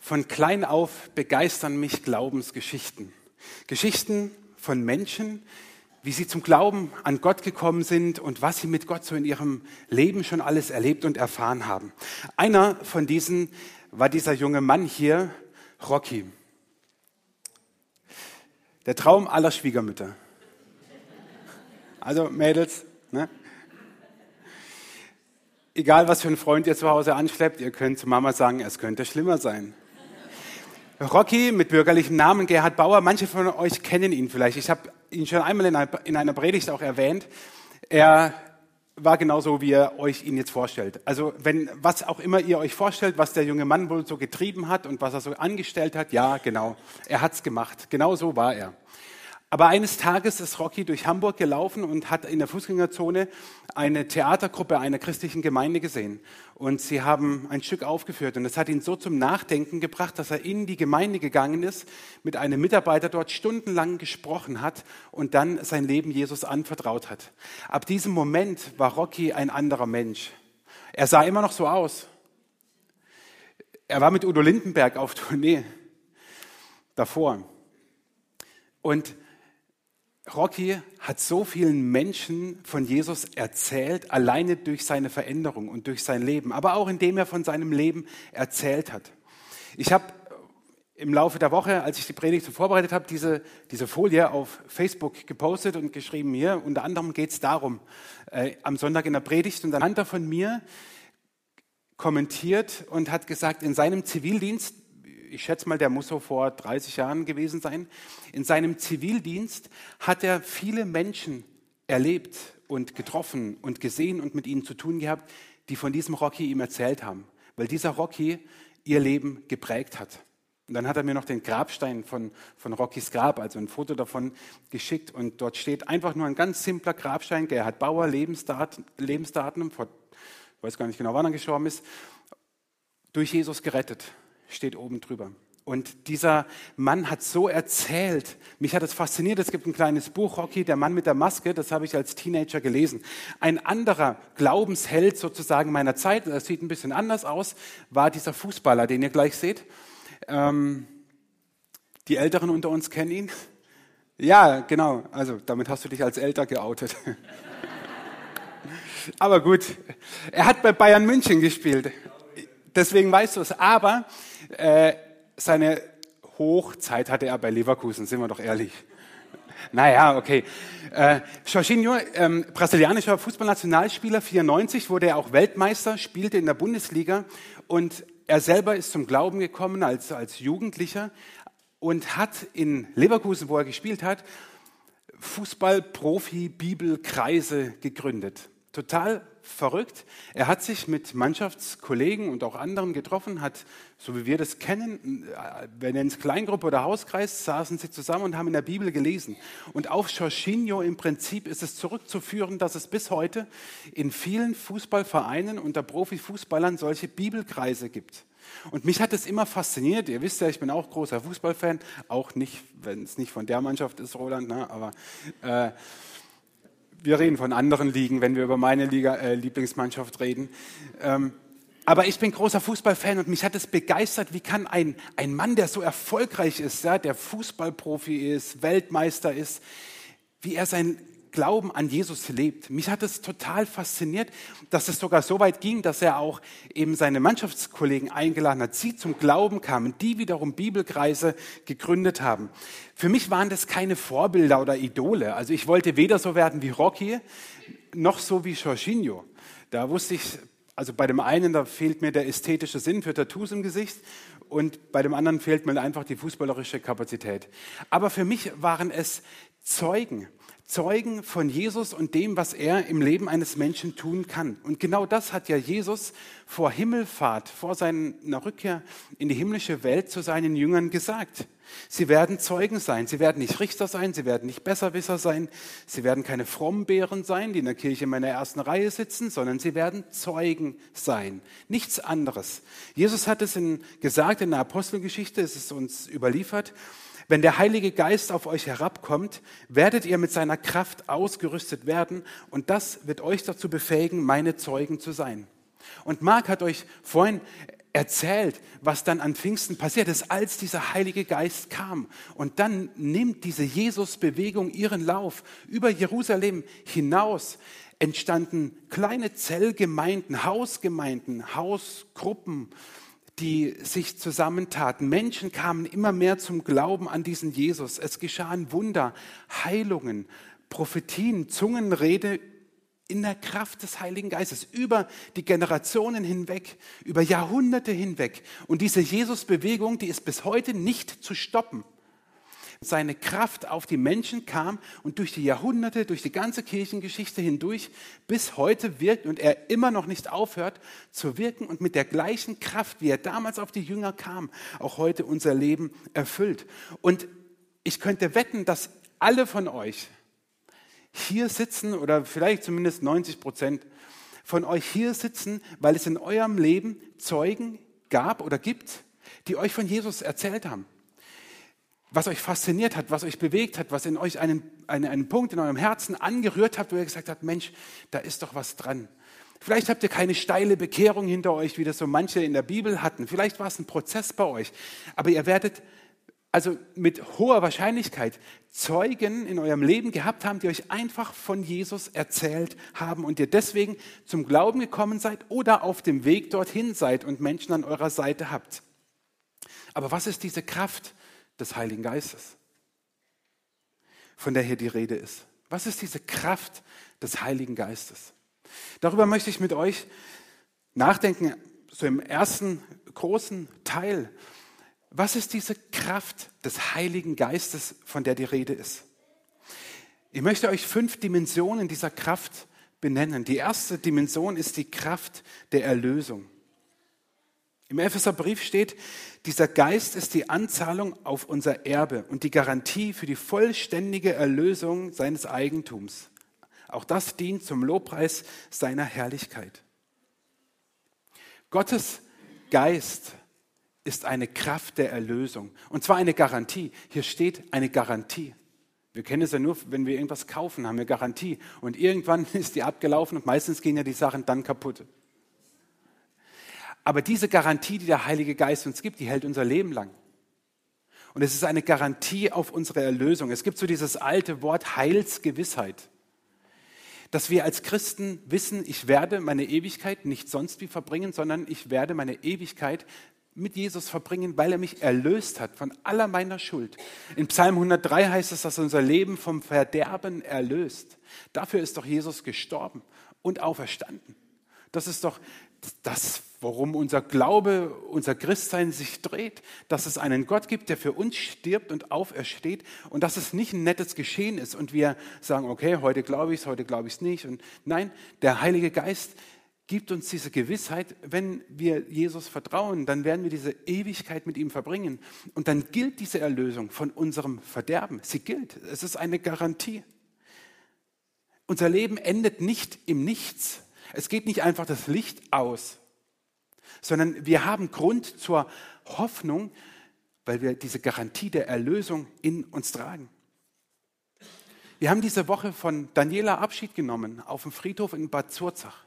Von klein auf begeistern mich Glaubensgeschichten. Geschichten von Menschen, wie sie zum Glauben an Gott gekommen sind und was sie mit Gott so in ihrem Leben schon alles erlebt und erfahren haben. Einer von diesen war dieser junge Mann hier, Rocky. Der Traum aller Schwiegermütter. Also Mädels, ne? egal was für ein Freund ihr zu Hause anschleppt, ihr könnt zu Mama sagen, es könnte schlimmer sein. Rocky mit bürgerlichem Namen Gerhard Bauer, manche von euch kennen ihn vielleicht. Ich habe ihn schon einmal in einer, in einer Predigt auch erwähnt. Er war genauso, wie ihr euch ihn jetzt vorstellt. Also wenn was auch immer ihr euch vorstellt, was der junge Mann wohl so getrieben hat und was er so angestellt hat, ja, genau, er hat's gemacht. Genau so war er. Aber eines Tages ist Rocky durch Hamburg gelaufen und hat in der Fußgängerzone eine Theatergruppe einer christlichen Gemeinde gesehen. Und sie haben ein Stück aufgeführt. Und das hat ihn so zum Nachdenken gebracht, dass er in die Gemeinde gegangen ist, mit einem Mitarbeiter dort stundenlang gesprochen hat und dann sein Leben Jesus anvertraut hat. Ab diesem Moment war Rocky ein anderer Mensch. Er sah immer noch so aus. Er war mit Udo Lindenberg auf Tournee davor. Und Rocky hat so vielen Menschen von Jesus erzählt, alleine durch seine Veränderung und durch sein Leben, aber auch indem er von seinem Leben erzählt hat. Ich habe im Laufe der Woche, als ich die Predigt vorbereitet habe, diese, diese Folie auf Facebook gepostet und geschrieben, hier, unter anderem geht es darum, äh, am Sonntag in der Predigt, und ein Hunter von mir kommentiert und hat gesagt, in seinem Zivildienst ich schätze mal, der muss so vor 30 Jahren gewesen sein. In seinem Zivildienst hat er viele Menschen erlebt und getroffen und gesehen und mit ihnen zu tun gehabt, die von diesem Rocky ihm erzählt haben, weil dieser Rocky ihr Leben geprägt hat. Und dann hat er mir noch den Grabstein von, von Rockys Grab, also ein Foto davon geschickt. Und dort steht einfach nur ein ganz simpler Grabstein. Gerhard Bauer, Lebensdaten, Lebensdaten vor, ich weiß gar nicht genau, wann er gestorben ist, durch Jesus gerettet steht oben drüber. Und dieser Mann hat so erzählt, mich hat es fasziniert, es gibt ein kleines Buch, Rocky, der Mann mit der Maske, das habe ich als Teenager gelesen. Ein anderer Glaubensheld sozusagen meiner Zeit, das sieht ein bisschen anders aus, war dieser Fußballer, den ihr gleich seht. Ähm, die Älteren unter uns kennen ihn. Ja, genau, also damit hast du dich als älter geoutet. Aber gut, er hat bei Bayern München gespielt deswegen weißt du es. Aber äh, seine Hochzeit hatte er bei Leverkusen, sind wir doch ehrlich. Naja, okay. Äh, Jorginho, ähm, brasilianischer Fußballnationalspieler, 94, wurde er auch Weltmeister, spielte in der Bundesliga und er selber ist zum Glauben gekommen als, als Jugendlicher und hat in Leverkusen, wo er gespielt hat, Fußball-Profi-Bibelkreise gegründet. Total verrückt. Er hat sich mit Mannschaftskollegen und auch anderen getroffen, hat, so wie wir das kennen, äh, wir nennen es Kleingruppe oder Hauskreis, saßen sie zusammen und haben in der Bibel gelesen. Und auf Jorginho im Prinzip ist es zurückzuführen, dass es bis heute in vielen Fußballvereinen unter Profifußballern solche Bibelkreise gibt. Und mich hat es immer fasziniert. Ihr wisst ja, ich bin auch großer Fußballfan, auch nicht, wenn es nicht von der Mannschaft ist, Roland, ne, aber äh, wir reden von anderen Ligen, wenn wir über meine Liga, äh, Lieblingsmannschaft reden. Ähm, aber ich bin großer Fußballfan und mich hat es begeistert, wie kann ein, ein Mann, der so erfolgreich ist, ja, der Fußballprofi ist, Weltmeister ist, wie er sein Glauben an Jesus lebt. Mich hat es total fasziniert, dass es sogar so weit ging, dass er auch eben seine Mannschaftskollegen eingeladen hat, sie zum Glauben kamen, die wiederum Bibelkreise gegründet haben. Für mich waren das keine Vorbilder oder Idole. Also ich wollte weder so werden wie Rocky, noch so wie Jorginho. Da wusste ich, also bei dem einen, da fehlt mir der ästhetische Sinn für Tattoos im Gesicht und bei dem anderen fehlt mir einfach die fußballerische Kapazität. Aber für mich waren es Zeugen, Zeugen von Jesus und dem, was er im Leben eines Menschen tun kann. Und genau das hat ja Jesus vor Himmelfahrt, vor seiner Rückkehr in die himmlische Welt zu seinen Jüngern gesagt. Sie werden Zeugen sein. Sie werden nicht Richter sein. Sie werden nicht Besserwisser sein. Sie werden keine Frommbären sein, die in der Kirche in meiner ersten Reihe sitzen, sondern sie werden Zeugen sein. Nichts anderes. Jesus hat es in, gesagt in der Apostelgeschichte, es ist uns überliefert. Wenn der Heilige Geist auf euch herabkommt, werdet ihr mit seiner Kraft ausgerüstet werden und das wird euch dazu befähigen, meine Zeugen zu sein. Und Mark hat euch vorhin erzählt, was dann an Pfingsten passiert ist, als dieser Heilige Geist kam. Und dann nimmt diese Jesus-Bewegung ihren Lauf über Jerusalem hinaus. Entstanden kleine Zellgemeinden, Hausgemeinden, Hausgruppen, die sich zusammentaten. Menschen kamen immer mehr zum Glauben an diesen Jesus. Es geschahen Wunder, Heilungen, Prophetien, Zungenrede in der Kraft des Heiligen Geistes, über die Generationen hinweg, über Jahrhunderte hinweg. Und diese Jesus-Bewegung, die ist bis heute nicht zu stoppen. Seine Kraft auf die Menschen kam und durch die Jahrhunderte, durch die ganze Kirchengeschichte hindurch bis heute wirkt und er immer noch nicht aufhört zu wirken und mit der gleichen Kraft, wie er damals auf die Jünger kam, auch heute unser Leben erfüllt. Und ich könnte wetten, dass alle von euch, hier sitzen oder vielleicht zumindest 90 Prozent von euch hier sitzen, weil es in eurem Leben Zeugen gab oder gibt, die euch von Jesus erzählt haben. Was euch fasziniert hat, was euch bewegt hat, was in euch einen, einen, einen Punkt in eurem Herzen angerührt hat, wo ihr gesagt habt, Mensch, da ist doch was dran. Vielleicht habt ihr keine steile Bekehrung hinter euch, wie das so manche in der Bibel hatten. Vielleicht war es ein Prozess bei euch. Aber ihr werdet also mit hoher Wahrscheinlichkeit Zeugen in eurem Leben gehabt haben, die euch einfach von Jesus erzählt haben und ihr deswegen zum Glauben gekommen seid oder auf dem Weg dorthin seid und Menschen an eurer Seite habt. Aber was ist diese Kraft des Heiligen Geistes, von der hier die Rede ist? Was ist diese Kraft des Heiligen Geistes? Darüber möchte ich mit euch nachdenken, so im ersten großen Teil. Was ist diese Kraft des Heiligen Geistes, von der die Rede ist? Ich möchte euch fünf Dimensionen dieser Kraft benennen. Die erste Dimension ist die Kraft der Erlösung. Im Epheserbrief steht, dieser Geist ist die Anzahlung auf unser Erbe und die Garantie für die vollständige Erlösung seines Eigentums. Auch das dient zum Lobpreis seiner Herrlichkeit. Gottes Geist ist eine Kraft der Erlösung. Und zwar eine Garantie. Hier steht eine Garantie. Wir kennen es ja nur, wenn wir irgendwas kaufen, haben wir Garantie. Und irgendwann ist die abgelaufen und meistens gehen ja die Sachen dann kaputt. Aber diese Garantie, die der Heilige Geist uns gibt, die hält unser Leben lang. Und es ist eine Garantie auf unsere Erlösung. Es gibt so dieses alte Wort Heilsgewissheit. Dass wir als Christen wissen, ich werde meine Ewigkeit nicht sonst wie verbringen, sondern ich werde meine Ewigkeit mit Jesus verbringen, weil er mich erlöst hat von aller meiner Schuld. In Psalm 103 heißt es, dass unser Leben vom Verderben erlöst. Dafür ist doch Jesus gestorben und auferstanden. Das ist doch das, worum unser Glaube, unser Christsein sich dreht, dass es einen Gott gibt, der für uns stirbt und aufersteht und dass es nicht ein nettes Geschehen ist und wir sagen, okay, heute glaube ich es, heute glaube ich es nicht. Und nein, der Heilige Geist gibt uns diese Gewissheit, wenn wir Jesus vertrauen, dann werden wir diese Ewigkeit mit ihm verbringen. Und dann gilt diese Erlösung von unserem Verderben. Sie gilt. Es ist eine Garantie. Unser Leben endet nicht im Nichts. Es geht nicht einfach das Licht aus, sondern wir haben Grund zur Hoffnung, weil wir diese Garantie der Erlösung in uns tragen. Wir haben diese Woche von Daniela Abschied genommen auf dem Friedhof in Bad Zurzach.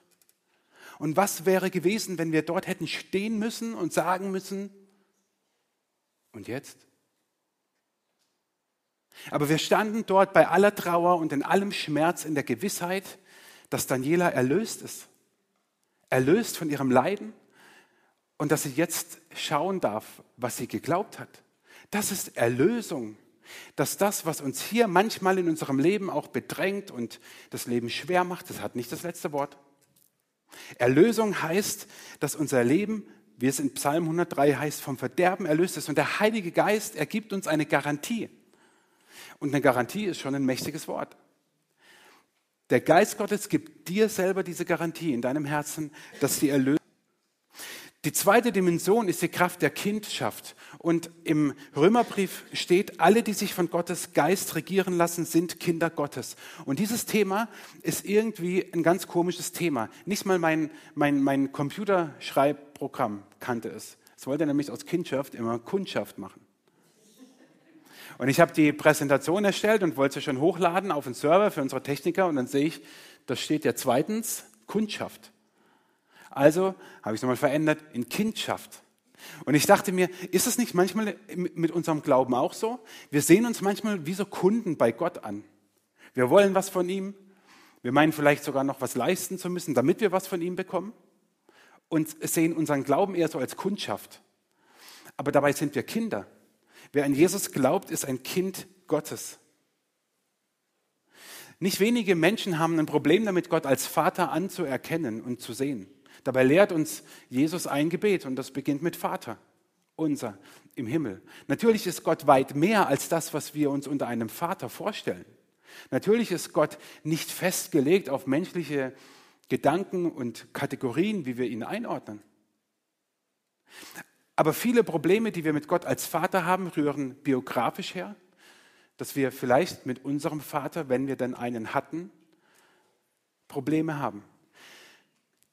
Und was wäre gewesen, wenn wir dort hätten stehen müssen und sagen müssen, und jetzt? Aber wir standen dort bei aller Trauer und in allem Schmerz in der Gewissheit, dass Daniela erlöst ist. Erlöst von ihrem Leiden und dass sie jetzt schauen darf, was sie geglaubt hat. Das ist Erlösung. Dass das, was uns hier manchmal in unserem Leben auch bedrängt und das Leben schwer macht, das hat nicht das letzte Wort. Erlösung heißt, dass unser Leben, wie es in Psalm 103 heißt, vom Verderben erlöst ist. Und der Heilige Geist ergibt uns eine Garantie. Und eine Garantie ist schon ein mächtiges Wort. Der Geist Gottes gibt dir selber diese Garantie in deinem Herzen, dass die Erlösung die zweite Dimension ist die Kraft der Kindschaft. Und im Römerbrief steht, alle, die sich von Gottes Geist regieren lassen, sind Kinder Gottes. Und dieses Thema ist irgendwie ein ganz komisches Thema. Nicht mal mein, mein, mein Computerschreibprogramm kannte es. Es wollte nämlich aus Kindschaft immer Kundschaft machen. Und ich habe die Präsentation erstellt und wollte sie schon hochladen auf den Server für unsere Techniker. Und dann sehe ich, da steht ja zweitens Kundschaft. Also habe ich es nochmal verändert in Kindschaft. Und ich dachte mir, ist es nicht manchmal mit unserem Glauben auch so? Wir sehen uns manchmal wie so Kunden bei Gott an. Wir wollen was von ihm. Wir meinen vielleicht sogar noch was leisten zu müssen, damit wir was von ihm bekommen. Und sehen unseren Glauben eher so als Kundschaft. Aber dabei sind wir Kinder. Wer an Jesus glaubt, ist ein Kind Gottes. Nicht wenige Menschen haben ein Problem damit, Gott als Vater anzuerkennen und zu sehen. Dabei lehrt uns Jesus ein Gebet und das beginnt mit Vater, unser im Himmel. Natürlich ist Gott weit mehr als das, was wir uns unter einem Vater vorstellen. Natürlich ist Gott nicht festgelegt auf menschliche Gedanken und Kategorien, wie wir ihn einordnen. Aber viele Probleme, die wir mit Gott als Vater haben, rühren biografisch her, dass wir vielleicht mit unserem Vater, wenn wir denn einen hatten, Probleme haben.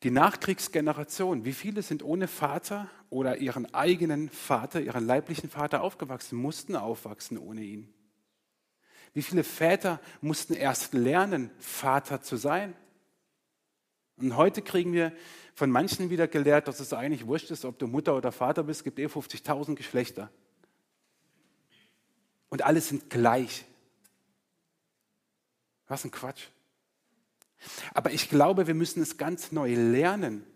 Die Nachkriegsgeneration, wie viele sind ohne Vater oder ihren eigenen Vater, ihren leiblichen Vater aufgewachsen, mussten aufwachsen ohne ihn? Wie viele Väter mussten erst lernen, Vater zu sein? Und heute kriegen wir von manchen wieder gelehrt, dass es eigentlich wurscht ist, ob du Mutter oder Vater bist, gibt eh 50.000 Geschlechter. Und alle sind gleich. Was ein Quatsch. Aber ich glaube, wir müssen es ganz neu lernen,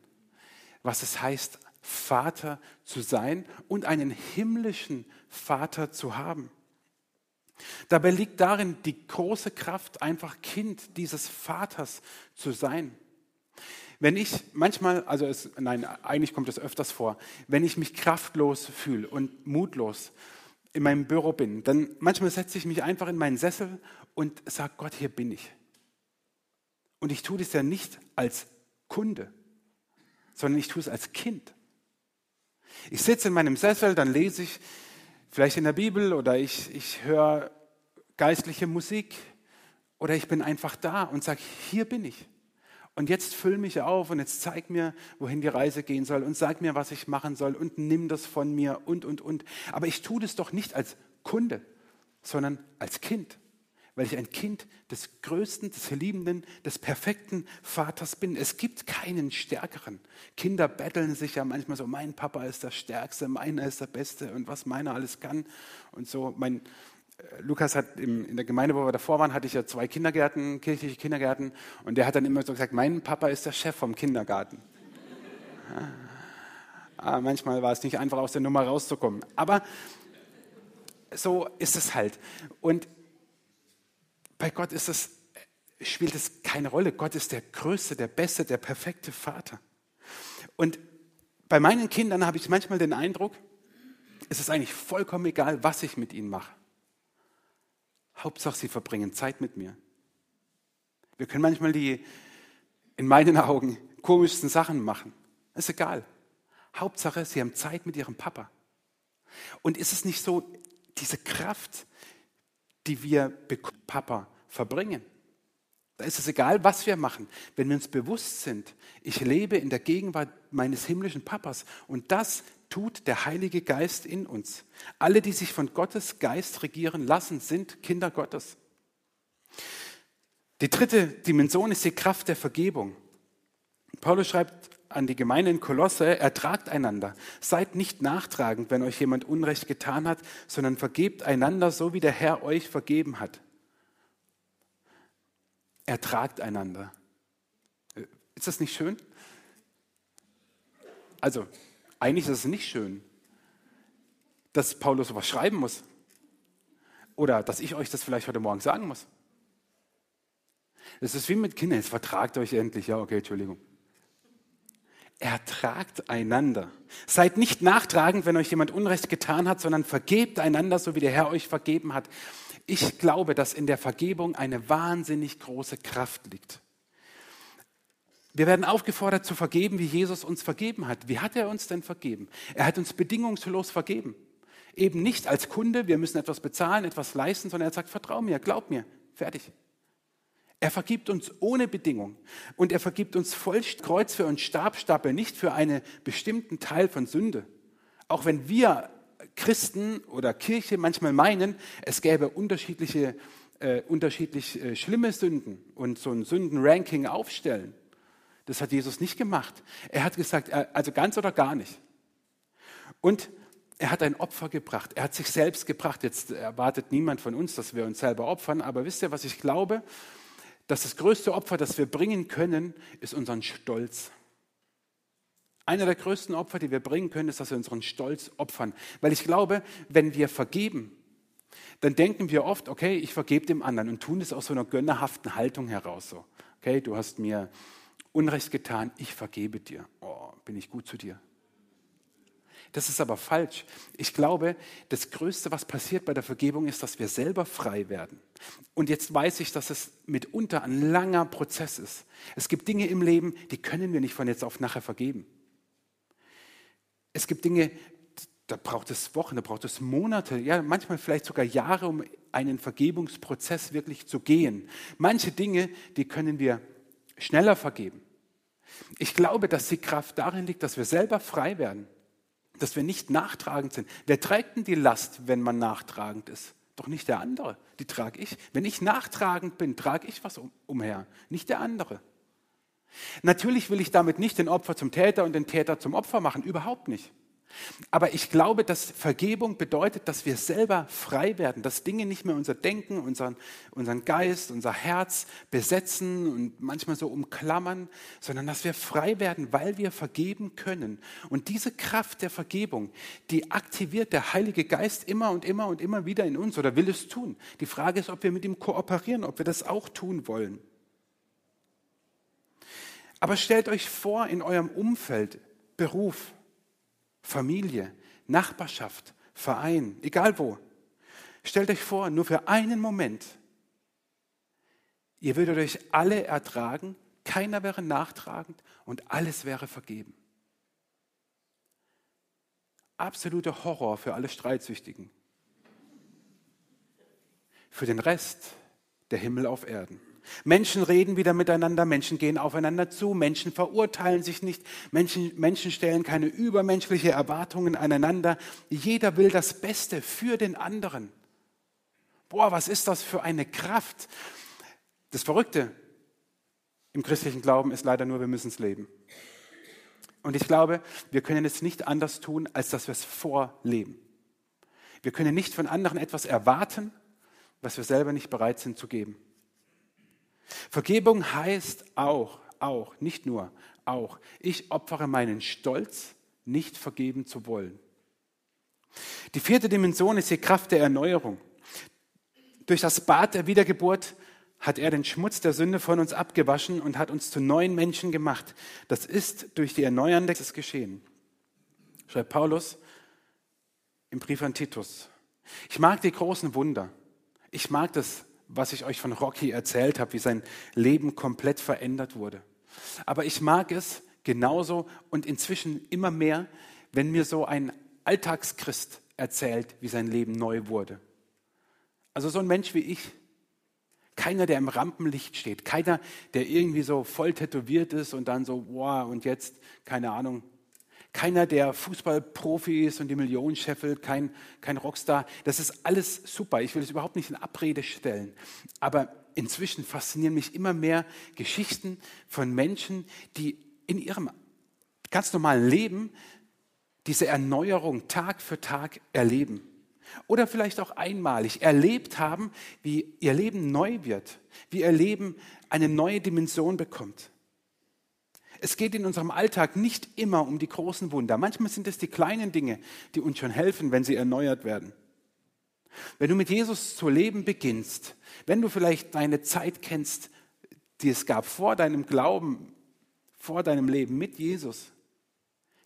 was es heißt, Vater zu sein und einen himmlischen Vater zu haben. Dabei liegt darin die große Kraft, einfach Kind dieses Vaters zu sein. Wenn ich manchmal, also es, nein, eigentlich kommt es öfters vor, wenn ich mich kraftlos fühle und mutlos in meinem Büro bin, dann manchmal setze ich mich einfach in meinen Sessel und sage, Gott, hier bin ich. Und ich tue das ja nicht als Kunde, sondern ich tue es als Kind. Ich sitze in meinem Sessel, dann lese ich vielleicht in der Bibel oder ich, ich höre geistliche Musik oder ich bin einfach da und sage, hier bin ich. Und jetzt füll mich auf und jetzt zeig mir, wohin die Reise gehen soll und sag mir, was ich machen soll und nimm das von mir und, und, und. Aber ich tue das doch nicht als Kunde, sondern als Kind weil ich ein Kind des größten, des liebenden, des perfekten Vaters bin. Es gibt keinen stärkeren. Kinder betteln sich ja manchmal so, mein Papa ist der Stärkste, meiner ist der Beste und was meiner alles kann. Und so, mein Lukas hat im, in der Gemeinde, wo wir davor waren, hatte ich ja zwei Kindergärten, kirchliche Kindergärten, und der hat dann immer so gesagt, mein Papa ist der Chef vom Kindergarten. Ja. Ah, manchmal war es nicht einfach aus der Nummer rauszukommen. Aber so ist es halt. Und bei Gott ist es, spielt es keine Rolle. Gott ist der Größte, der Beste, der perfekte Vater. Und bei meinen Kindern habe ich manchmal den Eindruck, es ist eigentlich vollkommen egal, was ich mit ihnen mache. Hauptsache, sie verbringen Zeit mit mir. Wir können manchmal die, in meinen Augen, komischsten Sachen machen. Ist egal. Hauptsache, sie haben Zeit mit ihrem Papa. Und ist es nicht so, diese Kraft, die wir Papa verbringen. Da ist es egal, was wir machen. Wenn wir uns bewusst sind, ich lebe in der Gegenwart meines himmlischen Papas und das tut der Heilige Geist in uns. Alle, die sich von Gottes Geist regieren lassen, sind Kinder Gottes. Die dritte Dimension ist die Kraft der Vergebung. Paulus schreibt an die Gemeinde in Kolosse, ertragt einander. Seid nicht nachtragend, wenn euch jemand Unrecht getan hat, sondern vergebt einander, so wie der Herr euch vergeben hat. Ertragt einander. Ist das nicht schön? Also, eigentlich ist es nicht schön, dass Paulus sowas schreiben muss. Oder dass ich euch das vielleicht heute Morgen sagen muss. Es ist wie mit Kindern, jetzt vertragt euch endlich. Ja, okay, Entschuldigung. Ertragt einander. Seid nicht nachtragend, wenn euch jemand Unrecht getan hat, sondern vergebt einander, so wie der Herr euch vergeben hat. Ich glaube, dass in der Vergebung eine wahnsinnig große Kraft liegt. Wir werden aufgefordert zu vergeben, wie Jesus uns vergeben hat. Wie hat er uns denn vergeben? Er hat uns bedingungslos vergeben. Eben nicht als Kunde, wir müssen etwas bezahlen, etwas leisten, sondern er sagt, vertrau mir, glaub mir, fertig. Er vergibt uns ohne Bedingung und er vergibt uns voll Kreuz für uns Stabstapel, nicht für einen bestimmten Teil von Sünde. Auch wenn wir Christen oder Kirche manchmal meinen, es gäbe unterschiedliche, äh, unterschiedlich äh, schlimme Sünden und so ein Sündenranking aufstellen. Das hat Jesus nicht gemacht. Er hat gesagt, äh, also ganz oder gar nicht. Und er hat ein Opfer gebracht. Er hat sich selbst gebracht. Jetzt erwartet niemand von uns, dass wir uns selber opfern. Aber wisst ihr, was ich glaube? Dass das größte Opfer, das wir bringen können, ist unseren Stolz. Einer der größten Opfer, die wir bringen können, ist, dass wir unseren Stolz opfern. Weil ich glaube, wenn wir vergeben, dann denken wir oft, okay, ich vergebe dem anderen und tun es aus so einer gönnerhaften Haltung heraus. So, okay, du hast mir Unrecht getan, ich vergebe dir. Oh, bin ich gut zu dir. Das ist aber falsch. Ich glaube, das Größte, was passiert bei der Vergebung, ist, dass wir selber frei werden. Und jetzt weiß ich, dass es mitunter ein langer Prozess ist. Es gibt Dinge im Leben, die können wir nicht von jetzt auf nachher vergeben. Es gibt Dinge, da braucht es Wochen, da braucht es Monate, ja, manchmal vielleicht sogar Jahre, um einen Vergebungsprozess wirklich zu gehen. Manche Dinge, die können wir schneller vergeben. Ich glaube, dass die Kraft darin liegt, dass wir selber frei werden, dass wir nicht nachtragend sind. Wer trägt denn die Last, wenn man nachtragend ist? Doch nicht der andere, die trage ich. Wenn ich nachtragend bin, trage ich was umher, nicht der andere. Natürlich will ich damit nicht den Opfer zum Täter und den Täter zum Opfer machen, überhaupt nicht. Aber ich glaube, dass Vergebung bedeutet, dass wir selber frei werden, dass Dinge nicht mehr unser Denken, unseren, unseren Geist, unser Herz besetzen und manchmal so umklammern, sondern dass wir frei werden, weil wir vergeben können. Und diese Kraft der Vergebung, die aktiviert der Heilige Geist immer und immer und immer wieder in uns oder will es tun. Die Frage ist, ob wir mit ihm kooperieren, ob wir das auch tun wollen. Aber stellt euch vor, in eurem Umfeld, Beruf, Familie, Nachbarschaft, Verein, egal wo. Stellt euch vor, nur für einen Moment, ihr würdet euch alle ertragen, keiner wäre nachtragend und alles wäre vergeben. Absoluter Horror für alle Streitsüchtigen. Für den Rest der Himmel auf Erden. Menschen reden wieder miteinander, Menschen gehen aufeinander zu, Menschen verurteilen sich nicht, Menschen, Menschen stellen keine übermenschliche Erwartungen aneinander. Jeder will das Beste für den anderen. Boah, was ist das für eine Kraft? Das Verrückte im christlichen Glauben ist leider nur, wir müssen es leben. Und ich glaube, wir können es nicht anders tun, als dass wir es vorleben. Wir können nicht von anderen etwas erwarten, was wir selber nicht bereit sind zu geben. Vergebung heißt auch, auch, nicht nur, auch, ich opfere meinen Stolz, nicht vergeben zu wollen. Die vierte Dimension ist die Kraft der Erneuerung. Durch das Bad der Wiedergeburt hat er den Schmutz der Sünde von uns abgewaschen und hat uns zu neuen Menschen gemacht. Das ist durch die erneuernde geschehen. Schreibt Paulus im Brief an Titus. Ich mag die großen Wunder. Ich mag das was ich euch von Rocky erzählt habe, wie sein Leben komplett verändert wurde. Aber ich mag es genauso und inzwischen immer mehr, wenn mir so ein Alltagschrist erzählt, wie sein Leben neu wurde. Also so ein Mensch wie ich. Keiner, der im Rampenlicht steht. Keiner, der irgendwie so voll tätowiert ist und dann so, wow, und jetzt, keine Ahnung, keiner, der Fußballprofi ist und die Millionen scheffelt, kein, kein Rockstar. Das ist alles super. Ich will es überhaupt nicht in Abrede stellen. Aber inzwischen faszinieren mich immer mehr Geschichten von Menschen, die in ihrem ganz normalen Leben diese Erneuerung Tag für Tag erleben. Oder vielleicht auch einmalig erlebt haben, wie ihr Leben neu wird, wie ihr Leben eine neue Dimension bekommt. Es geht in unserem Alltag nicht immer um die großen Wunder. Manchmal sind es die kleinen Dinge, die uns schon helfen, wenn sie erneuert werden. Wenn du mit Jesus zu leben beginnst, wenn du vielleicht deine Zeit kennst, die es gab vor deinem Glauben, vor deinem Leben mit Jesus,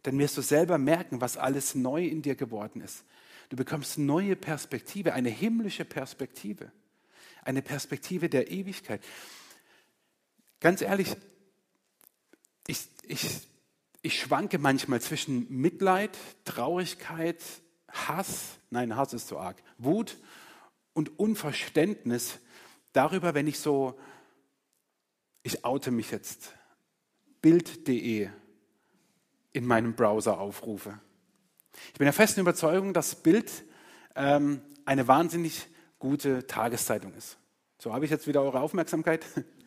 dann wirst du selber merken, was alles neu in dir geworden ist. Du bekommst neue Perspektive, eine himmlische Perspektive, eine Perspektive der Ewigkeit. Ganz ehrlich, ich, ich, ich schwanke manchmal zwischen Mitleid, Traurigkeit, Hass, nein, Hass ist zu arg, Wut und Unverständnis darüber, wenn ich so, ich oute mich jetzt, bild.de in meinem Browser aufrufe. Ich bin der festen Überzeugung, dass Bild ähm, eine wahnsinnig gute Tageszeitung ist. So habe ich jetzt wieder eure Aufmerksamkeit.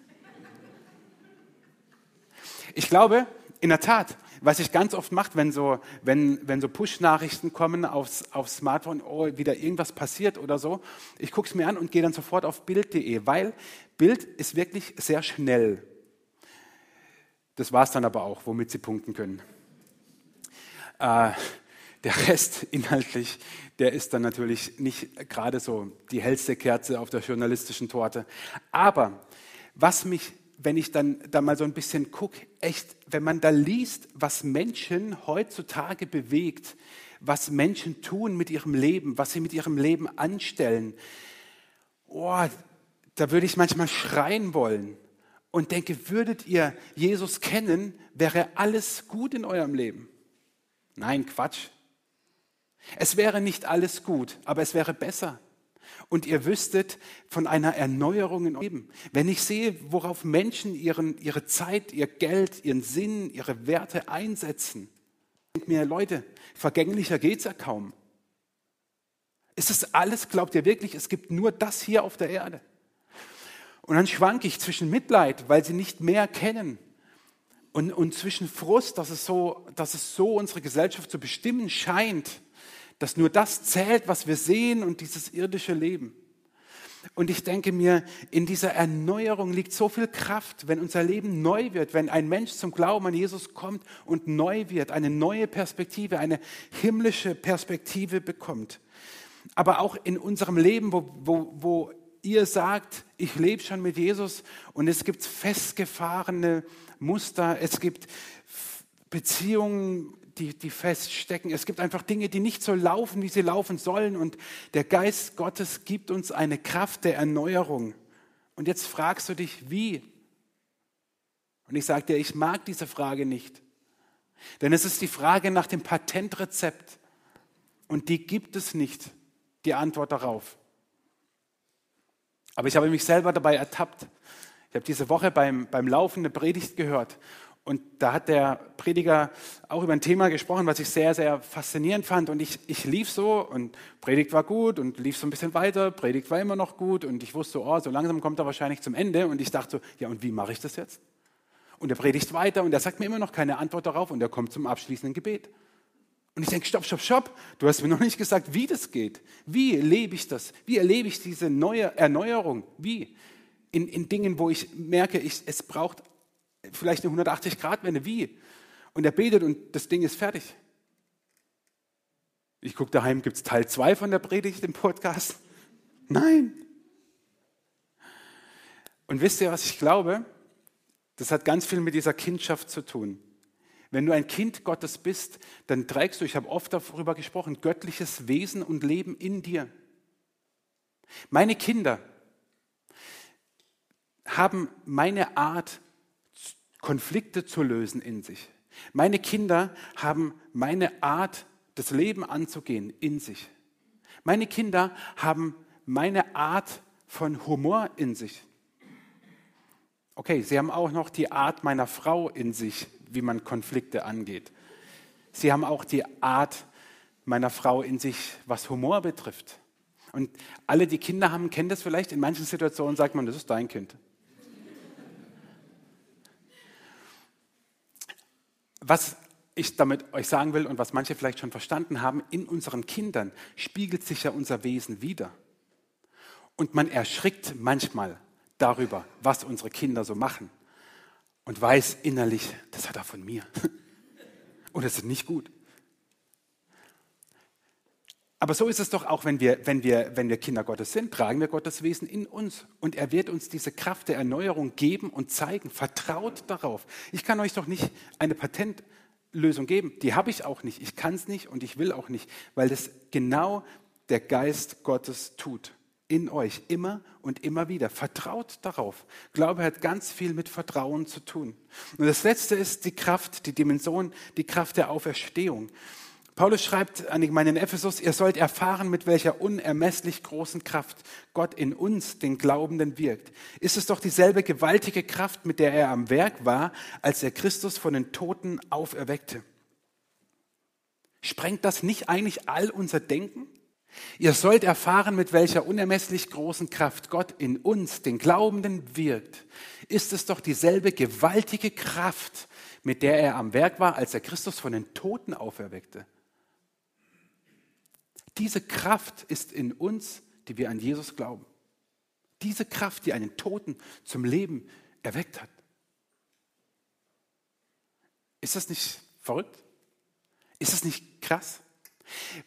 Ich glaube, in der Tat, was ich ganz oft mache, wenn so, wenn, wenn so Push-Nachrichten kommen aufs, aufs Smartphone, oh, wieder irgendwas passiert oder so, ich gucke es mir an und gehe dann sofort auf bild.de, weil Bild ist wirklich sehr schnell. Das war es dann aber auch, womit Sie punkten können. Äh, der Rest inhaltlich, der ist dann natürlich nicht gerade so die hellste Kerze auf der journalistischen Torte. Aber was mich, wenn ich dann da mal so ein bisschen gucke, echt, wenn man da liest, was Menschen heutzutage bewegt, was Menschen tun mit ihrem Leben, was sie mit ihrem Leben anstellen, oh, da würde ich manchmal schreien wollen und denke, würdet ihr Jesus kennen, wäre alles gut in eurem Leben. Nein, Quatsch. Es wäre nicht alles gut, aber es wäre besser. Und ihr wüsstet von einer Erneuerung in eurem Leben. Wenn ich sehe, worauf Menschen ihren, ihre Zeit, ihr Geld, ihren Sinn, ihre Werte einsetzen, denkt mir, Leute, vergänglicher geht es ja kaum. Ist das alles, glaubt ihr wirklich, es gibt nur das hier auf der Erde? Und dann schwanke ich zwischen Mitleid, weil sie nicht mehr kennen, und, und zwischen Frust, dass es, so, dass es so unsere Gesellschaft zu bestimmen scheint, dass nur das zählt, was wir sehen und dieses irdische Leben. Und ich denke mir, in dieser Erneuerung liegt so viel Kraft, wenn unser Leben neu wird, wenn ein Mensch zum Glauben an Jesus kommt und neu wird, eine neue Perspektive, eine himmlische Perspektive bekommt. Aber auch in unserem Leben, wo, wo, wo ihr sagt, ich lebe schon mit Jesus und es gibt festgefahrene Muster, es gibt Beziehungen, die, die feststecken. Es gibt einfach Dinge, die nicht so laufen, wie sie laufen sollen. Und der Geist Gottes gibt uns eine Kraft der Erneuerung. Und jetzt fragst du dich, wie? Und ich sage dir, ich mag diese Frage nicht. Denn es ist die Frage nach dem Patentrezept. Und die gibt es nicht, die Antwort darauf. Aber ich habe mich selber dabei ertappt. Ich habe diese Woche beim, beim Laufen eine Predigt gehört und da hat der Prediger auch über ein Thema gesprochen, was ich sehr, sehr faszinierend fand. Und ich, ich lief so und Predigt war gut und lief so ein bisschen weiter. Predigt war immer noch gut und ich wusste, oh, so langsam kommt er wahrscheinlich zum Ende. Und ich dachte so, ja, und wie mache ich das jetzt? Und er predigt weiter und er sagt mir immer noch keine Antwort darauf und er kommt zum abschließenden Gebet. Und ich denke, stopp, stopp, stopp. Du hast mir noch nicht gesagt, wie das geht. Wie erlebe ich das? Wie erlebe ich diese neue Erneuerung? Wie? In, in Dingen, wo ich merke, ich, es braucht vielleicht eine 180-Grad-Wende. Wie? Und er betet und das Ding ist fertig. Ich gucke daheim, gibt es Teil 2 von der Predigt im Podcast? Nein. Und wisst ihr, was ich glaube? Das hat ganz viel mit dieser Kindschaft zu tun. Wenn du ein Kind Gottes bist, dann trägst du, ich habe oft darüber gesprochen, göttliches Wesen und Leben in dir. Meine Kinder haben meine Art, Konflikte zu lösen in sich. Meine Kinder haben meine Art, das Leben anzugehen in sich. Meine Kinder haben meine Art von Humor in sich. Okay, sie haben auch noch die Art meiner Frau in sich, wie man Konflikte angeht. Sie haben auch die Art meiner Frau in sich, was Humor betrifft. Und alle, die Kinder haben, kennen das vielleicht. In manchen Situationen sagt man, das ist dein Kind. Was ich damit euch sagen will und was manche vielleicht schon verstanden haben, in unseren Kindern spiegelt sich ja unser Wesen wieder. Und man erschrickt manchmal darüber, was unsere Kinder so machen und weiß innerlich, das hat er von mir. Und das ist nicht gut. Aber so ist es doch auch, wenn wir, wenn, wir, wenn wir Kinder Gottes sind, tragen wir Gottes Wesen in uns. Und er wird uns diese Kraft der Erneuerung geben und zeigen. Vertraut darauf. Ich kann euch doch nicht eine Patentlösung geben. Die habe ich auch nicht. Ich kann es nicht und ich will auch nicht, weil das genau der Geist Gottes tut. In euch, immer und immer wieder. Vertraut darauf. Glaube hat ganz viel mit Vertrauen zu tun. Und das Letzte ist die Kraft, die Dimension, die Kraft der Auferstehung. Paulus schreibt an die Gemeinde in Ephesus, ihr sollt erfahren, mit welcher unermesslich großen Kraft Gott in uns, den Glaubenden, wirkt. Ist es doch dieselbe gewaltige Kraft, mit der er am Werk war, als er Christus von den Toten auferweckte. Sprengt das nicht eigentlich all unser Denken? Ihr sollt erfahren, mit welcher unermesslich großen Kraft Gott in uns, den Glaubenden, wirkt. Ist es doch dieselbe gewaltige Kraft, mit der er am Werk war, als er Christus von den Toten auferweckte. Diese Kraft ist in uns, die wir an Jesus glauben. Diese Kraft, die einen Toten zum Leben erweckt hat. Ist das nicht verrückt? Ist das nicht krass?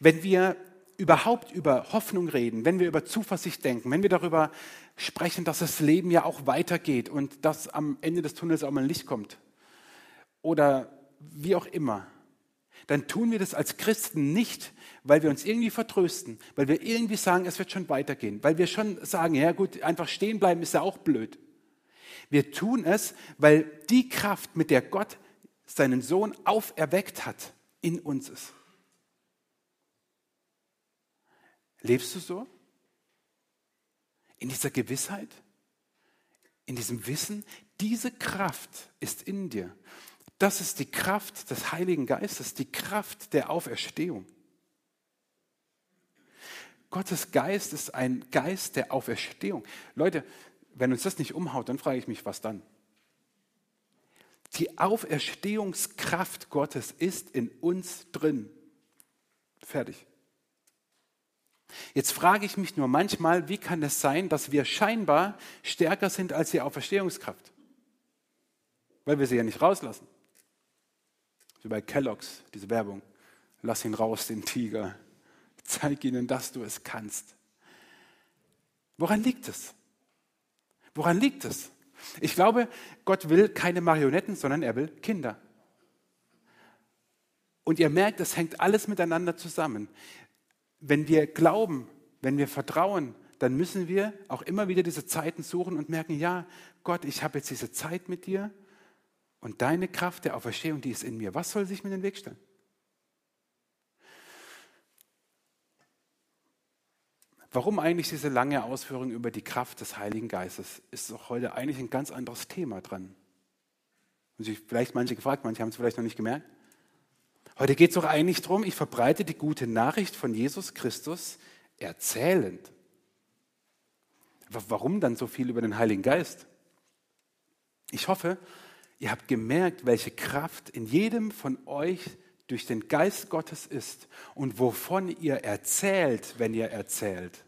Wenn wir überhaupt über Hoffnung reden, wenn wir über Zuversicht denken, wenn wir darüber sprechen, dass das Leben ja auch weitergeht und dass am Ende des Tunnels auch mal ein Licht kommt oder wie auch immer, dann tun wir das als Christen nicht, weil wir uns irgendwie vertrösten, weil wir irgendwie sagen, es wird schon weitergehen, weil wir schon sagen, ja gut, einfach stehen bleiben ist ja auch blöd. Wir tun es, weil die Kraft, mit der Gott seinen Sohn auferweckt hat, in uns ist. Lebst du so? In dieser Gewissheit? In diesem Wissen? Diese Kraft ist in dir. Das ist die Kraft des Heiligen Geistes, die Kraft der Auferstehung. Gottes Geist ist ein Geist der Auferstehung. Leute, wenn uns das nicht umhaut, dann frage ich mich, was dann? Die Auferstehungskraft Gottes ist in uns drin. Fertig. Jetzt frage ich mich nur manchmal, wie kann es sein, dass wir scheinbar stärker sind als die Auferstehungskraft? Weil wir sie ja nicht rauslassen. Wie bei Kellogg's, diese Werbung. Lass ihn raus, den Tiger. Zeig ihnen, dass du es kannst. Woran liegt es? Woran liegt es? Ich glaube, Gott will keine Marionetten, sondern er will Kinder. Und ihr merkt, es hängt alles miteinander zusammen. Wenn wir glauben, wenn wir vertrauen, dann müssen wir auch immer wieder diese Zeiten suchen und merken, ja, Gott, ich habe jetzt diese Zeit mit dir und deine Kraft der Auferstehung, die ist in mir. Was soll sich mir in den Weg stellen? Warum eigentlich diese lange Ausführung über die Kraft des Heiligen Geistes? Ist doch heute eigentlich ein ganz anderes Thema dran. Und sich vielleicht manche gefragt, manche haben es vielleicht noch nicht gemerkt. Heute geht es doch eigentlich darum, ich verbreite die gute Nachricht von Jesus Christus erzählend. Warum dann so viel über den Heiligen Geist? Ich hoffe, ihr habt gemerkt, welche Kraft in jedem von euch durch den Geist Gottes ist und wovon ihr erzählt, wenn ihr erzählt.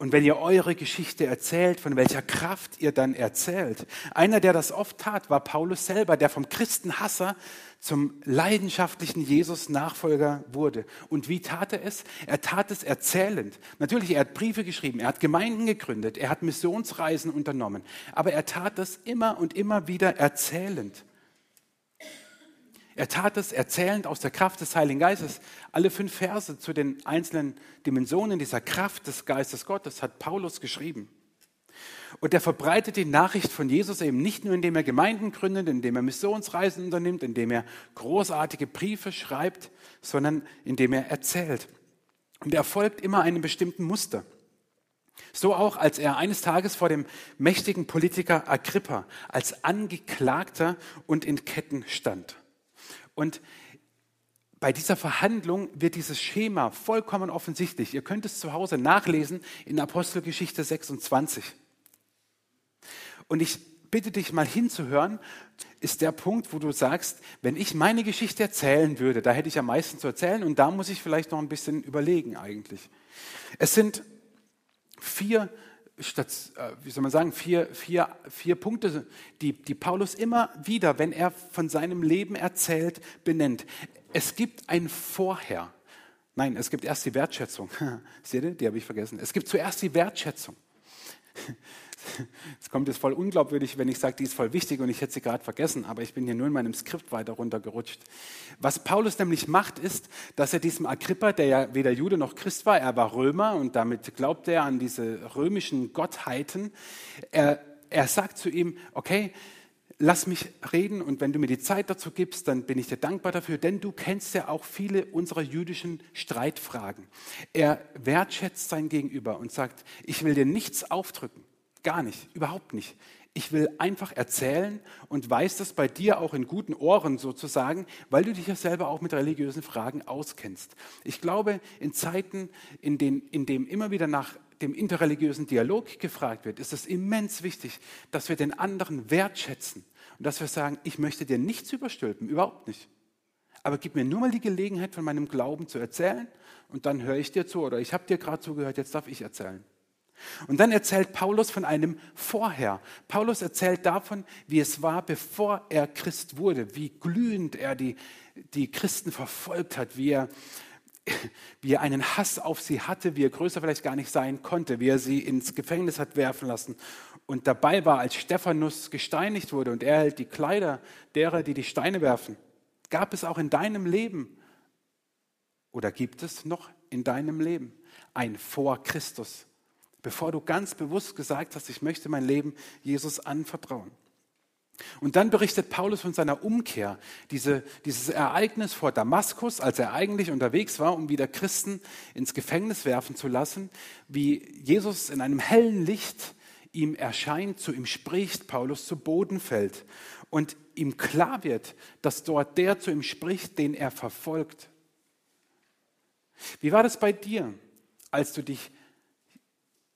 Und wenn ihr eure Geschichte erzählt, von welcher Kraft ihr dann erzählt. Einer, der das oft tat, war Paulus selber, der vom Christenhasser zum leidenschaftlichen Jesus-Nachfolger wurde. Und wie tat er es? Er tat es erzählend. Natürlich, er hat Briefe geschrieben, er hat Gemeinden gegründet, er hat Missionsreisen unternommen. Aber er tat es immer und immer wieder erzählend. Er tat es erzählend aus der Kraft des Heiligen Geistes. Alle fünf Verse zu den einzelnen Dimensionen dieser Kraft des Geistes Gottes hat Paulus geschrieben. Und er verbreitet die Nachricht von Jesus eben nicht nur, indem er Gemeinden gründet, indem er Missionsreisen unternimmt, indem er großartige Briefe schreibt, sondern indem er erzählt. Und er folgt immer einem bestimmten Muster. So auch, als er eines Tages vor dem mächtigen Politiker Agrippa als Angeklagter und in Ketten stand. Und bei dieser Verhandlung wird dieses Schema vollkommen offensichtlich. Ihr könnt es zu Hause nachlesen in Apostelgeschichte 26. Und ich bitte dich mal hinzuhören, ist der Punkt, wo du sagst, wenn ich meine Geschichte erzählen würde, da hätte ich am meisten zu erzählen und da muss ich vielleicht noch ein bisschen überlegen eigentlich. Es sind vier statt, äh, wie soll man sagen, vier, vier, vier Punkte, die, die Paulus immer wieder, wenn er von seinem Leben erzählt, benennt. Es gibt ein Vorher. Nein, es gibt erst die Wertschätzung. Seht ihr, die habe ich vergessen. Es gibt zuerst die Wertschätzung. Es kommt jetzt voll unglaubwürdig, wenn ich sage, die ist voll wichtig und ich hätte sie gerade vergessen, aber ich bin hier nur in meinem Skript weiter runtergerutscht. Was Paulus nämlich macht, ist, dass er diesem Agrippa, der ja weder Jude noch Christ war, er war Römer und damit glaubt er an diese römischen Gottheiten, er, er sagt zu ihm, okay, lass mich reden und wenn du mir die Zeit dazu gibst, dann bin ich dir dankbar dafür, denn du kennst ja auch viele unserer jüdischen Streitfragen. Er wertschätzt sein Gegenüber und sagt, ich will dir nichts aufdrücken. Gar nicht, überhaupt nicht. Ich will einfach erzählen und weiß das bei dir auch in guten Ohren sozusagen, weil du dich ja selber auch mit religiösen Fragen auskennst. Ich glaube, in Zeiten, in denen in dem immer wieder nach dem interreligiösen Dialog gefragt wird, ist es immens wichtig, dass wir den anderen wertschätzen und dass wir sagen, ich möchte dir nichts überstülpen, überhaupt nicht. Aber gib mir nur mal die Gelegenheit, von meinem Glauben zu erzählen und dann höre ich dir zu oder ich habe dir gerade zugehört, jetzt darf ich erzählen. Und dann erzählt Paulus von einem Vorher. Paulus erzählt davon, wie es war, bevor er Christ wurde, wie glühend er die, die Christen verfolgt hat, wie er, wie er einen Hass auf sie hatte, wie er größer vielleicht gar nicht sein konnte, wie er sie ins Gefängnis hat werfen lassen und dabei war, als Stephanus gesteinigt wurde und er hält die Kleider derer, die die Steine werfen. Gab es auch in deinem Leben oder gibt es noch in deinem Leben ein Vor Christus? Bevor du ganz bewusst gesagt hast, ich möchte mein Leben Jesus anvertrauen. Und dann berichtet Paulus von seiner Umkehr, diese, dieses Ereignis vor Damaskus, als er eigentlich unterwegs war, um wieder Christen ins Gefängnis werfen zu lassen, wie Jesus in einem hellen Licht ihm erscheint, zu ihm spricht, Paulus zu Boden fällt und ihm klar wird, dass dort der zu ihm spricht, den er verfolgt. Wie war das bei dir, als du dich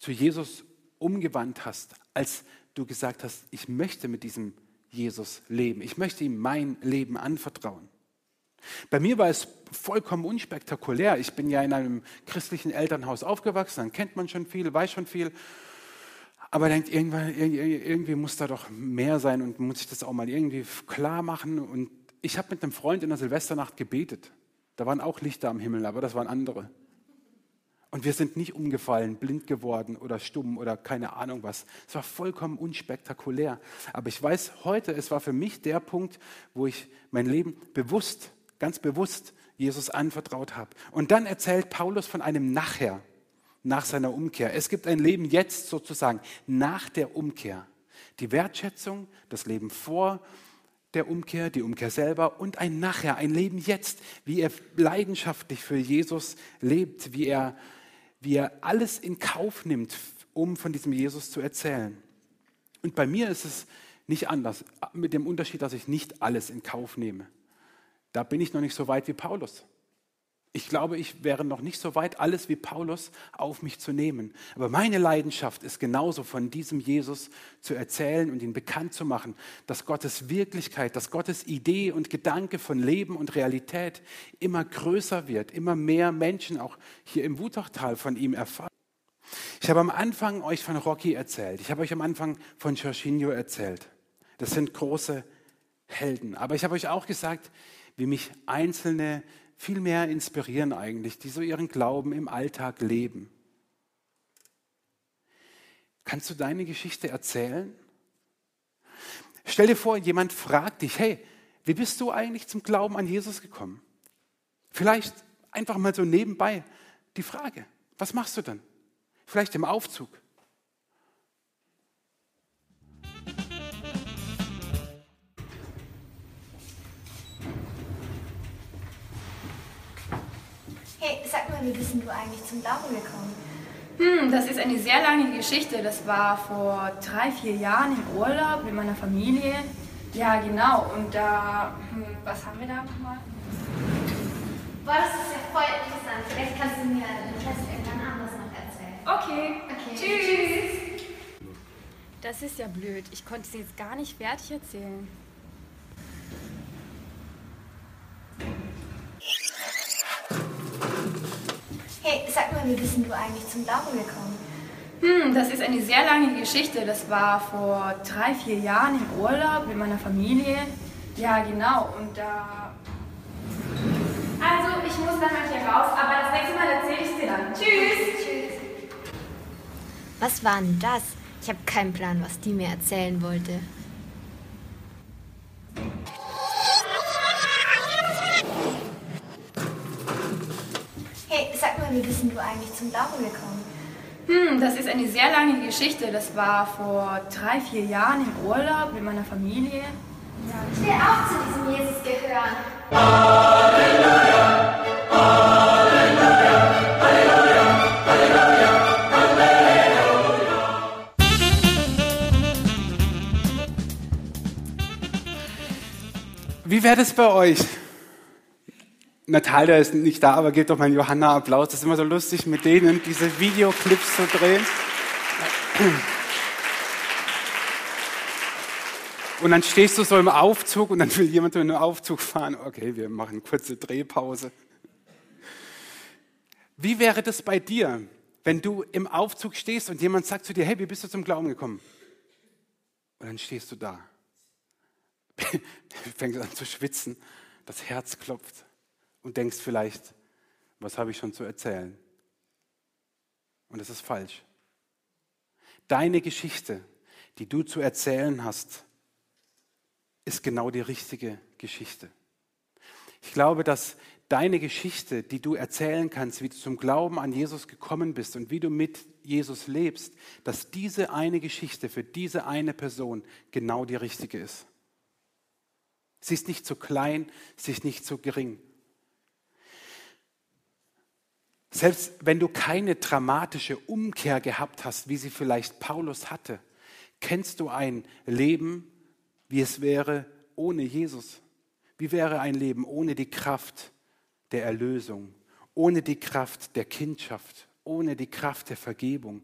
zu Jesus umgewandt hast, als du gesagt hast, ich möchte mit diesem Jesus leben, ich möchte ihm mein Leben anvertrauen. Bei mir war es vollkommen unspektakulär. Ich bin ja in einem christlichen Elternhaus aufgewachsen, dann kennt man schon viel, weiß schon viel. Aber denkt, irgendwie muss da doch mehr sein und muss ich das auch mal irgendwie klar machen. Und ich habe mit einem Freund in der Silvesternacht gebetet. Da waren auch Lichter am Himmel, aber das waren andere. Und wir sind nicht umgefallen, blind geworden oder stumm oder keine Ahnung was. Es war vollkommen unspektakulär. Aber ich weiß heute, es war für mich der Punkt, wo ich mein Leben bewusst, ganz bewusst Jesus anvertraut habe. Und dann erzählt Paulus von einem Nachher, nach seiner Umkehr. Es gibt ein Leben jetzt sozusagen, nach der Umkehr. Die Wertschätzung, das Leben vor der Umkehr, die Umkehr selber und ein Nachher, ein Leben jetzt, wie er leidenschaftlich für Jesus lebt, wie er wie er alles in Kauf nimmt, um von diesem Jesus zu erzählen. Und bei mir ist es nicht anders, mit dem Unterschied, dass ich nicht alles in Kauf nehme. Da bin ich noch nicht so weit wie Paulus. Ich glaube, ich wäre noch nicht so weit, alles wie Paulus auf mich zu nehmen. Aber meine Leidenschaft ist genauso von diesem Jesus zu erzählen und ihn bekannt zu machen, dass Gottes Wirklichkeit, dass Gottes Idee und Gedanke von Leben und Realität immer größer wird, immer mehr Menschen auch hier im Wutachtal von ihm erfahren. Ich habe am Anfang euch von Rocky erzählt. Ich habe euch am Anfang von Jorginho erzählt. Das sind große Helden. Aber ich habe euch auch gesagt, wie mich einzelne viel mehr inspirieren eigentlich, die so ihren Glauben im Alltag leben. Kannst du deine Geschichte erzählen? Stell dir vor, jemand fragt dich, hey, wie bist du eigentlich zum Glauben an Jesus gekommen? Vielleicht einfach mal so nebenbei die Frage, was machst du dann? Vielleicht im Aufzug, Hey, sag mal, wie bist du eigentlich zum Glauben gekommen? Hm, das ist eine sehr lange Geschichte. Das war vor drei, vier Jahren im Urlaub mit meiner Familie. Ja, genau. Und da, hm, was haben wir da nochmal? Boah, das ist ja voll interessant. Vielleicht kannst du mir Rest irgendwann anders noch erzählen. Okay. Okay. Tschüss. Das ist ja blöd. Ich konnte es jetzt gar nicht fertig erzählen. Hey, sag mal, wie bist du eigentlich zum Glauben gekommen? Hm, das ist eine sehr lange Geschichte. Das war vor drei, vier Jahren im Urlaub mit meiner Familie. Ja, genau. Und da. Also, ich muss dann mal hier raus, aber das nächste Mal erzähle ich dir dann. Tschüss. Tschüss. Was war denn das? Ich habe keinen Plan, was die mir erzählen wollte. Hey, bist du eigentlich zum Glauben gekommen? Hm, das ist eine sehr lange Geschichte. Das war vor drei, vier Jahren im Urlaub mit meiner Familie. Ich will auch zu diesem Jesus gehören. Wie wäre das bei euch? Natalia ist nicht da, aber gebt doch mal Johanna Applaus. Das ist immer so lustig, mit denen diese Videoclips zu drehen. Und dann stehst du so im Aufzug und dann will jemand in den Aufzug fahren. Okay, wir machen eine kurze Drehpause. Wie wäre das bei dir, wenn du im Aufzug stehst und jemand sagt zu dir, hey, wie bist du zum Glauben gekommen? Und dann stehst du da, fängst an zu schwitzen, das Herz klopft und denkst vielleicht, was habe ich schon zu erzählen? Und das ist falsch. Deine Geschichte, die du zu erzählen hast, ist genau die richtige Geschichte. Ich glaube, dass deine Geschichte, die du erzählen kannst, wie du zum Glauben an Jesus gekommen bist und wie du mit Jesus lebst, dass diese eine Geschichte für diese eine Person genau die richtige ist. Sie ist nicht zu klein, sie ist nicht zu gering. Selbst wenn du keine dramatische Umkehr gehabt hast, wie sie vielleicht Paulus hatte, kennst du ein Leben, wie es wäre ohne Jesus. Wie wäre ein Leben ohne die Kraft der Erlösung, ohne die Kraft der Kindschaft, ohne die Kraft der Vergebung,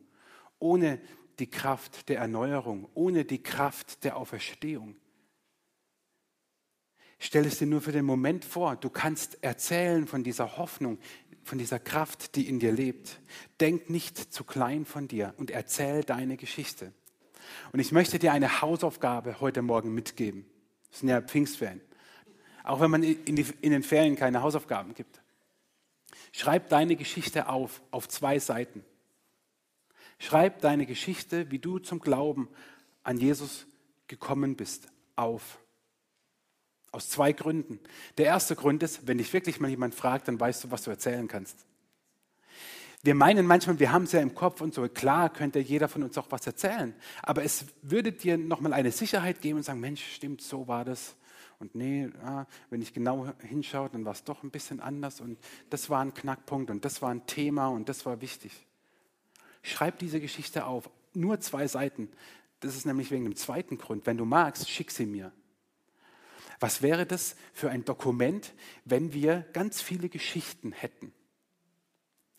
ohne die Kraft der Erneuerung, ohne die Kraft der Auferstehung. Stell es dir nur für den Moment vor, du kannst erzählen von dieser Hoffnung, von dieser Kraft, die in dir lebt. Denk nicht zu klein von dir und erzähl deine Geschichte. Und ich möchte dir eine Hausaufgabe heute Morgen mitgeben. Das sind ja Pfingstferien. Auch wenn man in, die, in den Ferien keine Hausaufgaben gibt. Schreib deine Geschichte auf, auf zwei Seiten. Schreib deine Geschichte, wie du zum Glauben an Jesus gekommen bist, auf. Aus zwei Gründen. Der erste Grund ist, wenn dich wirklich mal jemand fragt, dann weißt du, was du erzählen kannst. Wir meinen manchmal, wir haben es ja im Kopf und so, klar könnte jeder von uns auch was erzählen, aber es würde dir nochmal eine Sicherheit geben und sagen, Mensch, stimmt, so war das. Und nee, ja, wenn ich genau hinschaue, dann war es doch ein bisschen anders und das war ein Knackpunkt und das war ein Thema und das war wichtig. Schreib diese Geschichte auf, nur zwei Seiten. Das ist nämlich wegen dem zweiten Grund. Wenn du magst, schick sie mir. Was wäre das für ein Dokument, wenn wir ganz viele Geschichten hätten?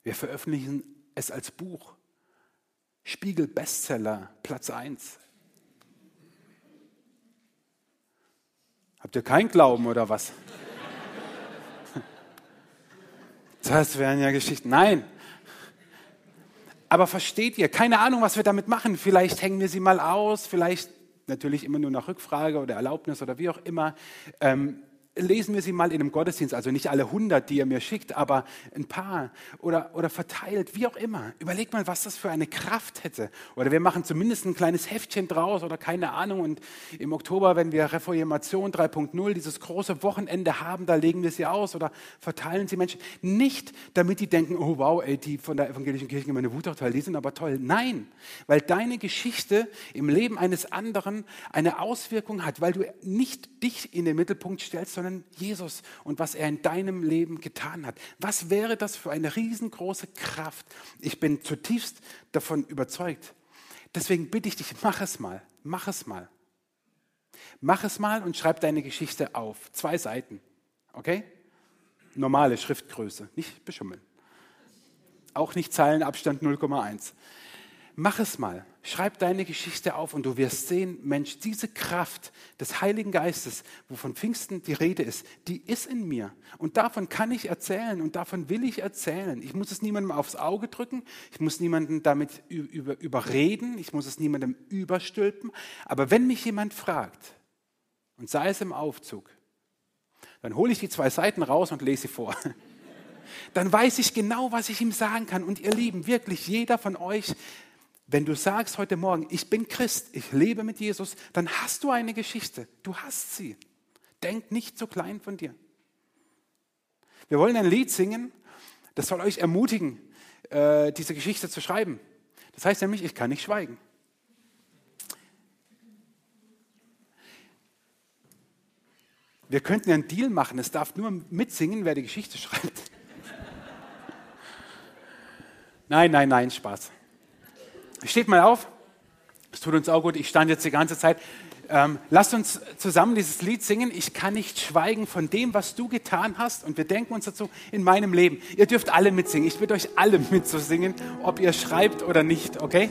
Wir veröffentlichen es als Buch. Spiegel Bestseller, Platz 1. Habt ihr keinen Glauben oder was? Das wären ja Geschichten. Nein. Aber versteht ihr, keine Ahnung, was wir damit machen. Vielleicht hängen wir sie mal aus, vielleicht natürlich immer nur nach Rückfrage oder Erlaubnis oder wie auch immer. Ähm, lesen wir sie mal in einem Gottesdienst, also nicht alle 100, die ihr mir schickt, aber ein paar oder, oder verteilt, wie auch immer. Überlegt mal, was das für eine Kraft hätte. Oder wir machen zumindest ein kleines Heftchen draus oder keine Ahnung. Und im Oktober, wenn wir Reformation 3.0, dieses große Wochenende haben, da legen wir sie aus oder verteilen sie Menschen. Nicht, damit die denken, oh wow, ey, die von der evangelischen Kirchengemeinde Wutachtal, die sind aber toll. Nein, weil deine Geschichte im Leben eines anderen eine Auswirkung hat, weil du nicht dich in den Mittelpunkt stellst, sondern sondern Jesus und was er in deinem Leben getan hat. Was wäre das für eine riesengroße Kraft? Ich bin zutiefst davon überzeugt. Deswegen bitte ich dich, mach es mal, mach es mal. Mach es mal und schreib deine Geschichte auf. Zwei Seiten. Okay? Normale Schriftgröße, nicht beschummeln. Auch nicht Zeilenabstand 0,1. Mach es mal. Schreib deine Geschichte auf und du wirst sehen, Mensch, diese Kraft des Heiligen Geistes, wovon Pfingsten die Rede ist, die ist in mir. Und davon kann ich erzählen und davon will ich erzählen. Ich muss es niemandem aufs Auge drücken, ich muss niemanden damit über, überreden, ich muss es niemandem überstülpen. Aber wenn mich jemand fragt, und sei es im Aufzug, dann hole ich die zwei Seiten raus und lese sie vor. Dann weiß ich genau, was ich ihm sagen kann. Und ihr Lieben, wirklich jeder von euch, wenn du sagst heute Morgen, ich bin Christ, ich lebe mit Jesus, dann hast du eine Geschichte. Du hast sie. Denk nicht zu klein von dir. Wir wollen ein Lied singen, das soll euch ermutigen, äh, diese Geschichte zu schreiben. Das heißt nämlich, ich kann nicht schweigen. Wir könnten einen Deal machen, es darf nur mitsingen, wer die Geschichte schreibt. Nein, nein, nein, Spaß. Steht mal auf. Es tut uns auch gut. Ich stand jetzt die ganze Zeit. Ähm, lasst uns zusammen dieses Lied singen. Ich kann nicht schweigen von dem, was du getan hast. Und wir denken uns dazu in meinem Leben. Ihr dürft alle mitsingen. Ich bitte euch alle mitzusingen, ob ihr schreibt oder nicht, okay?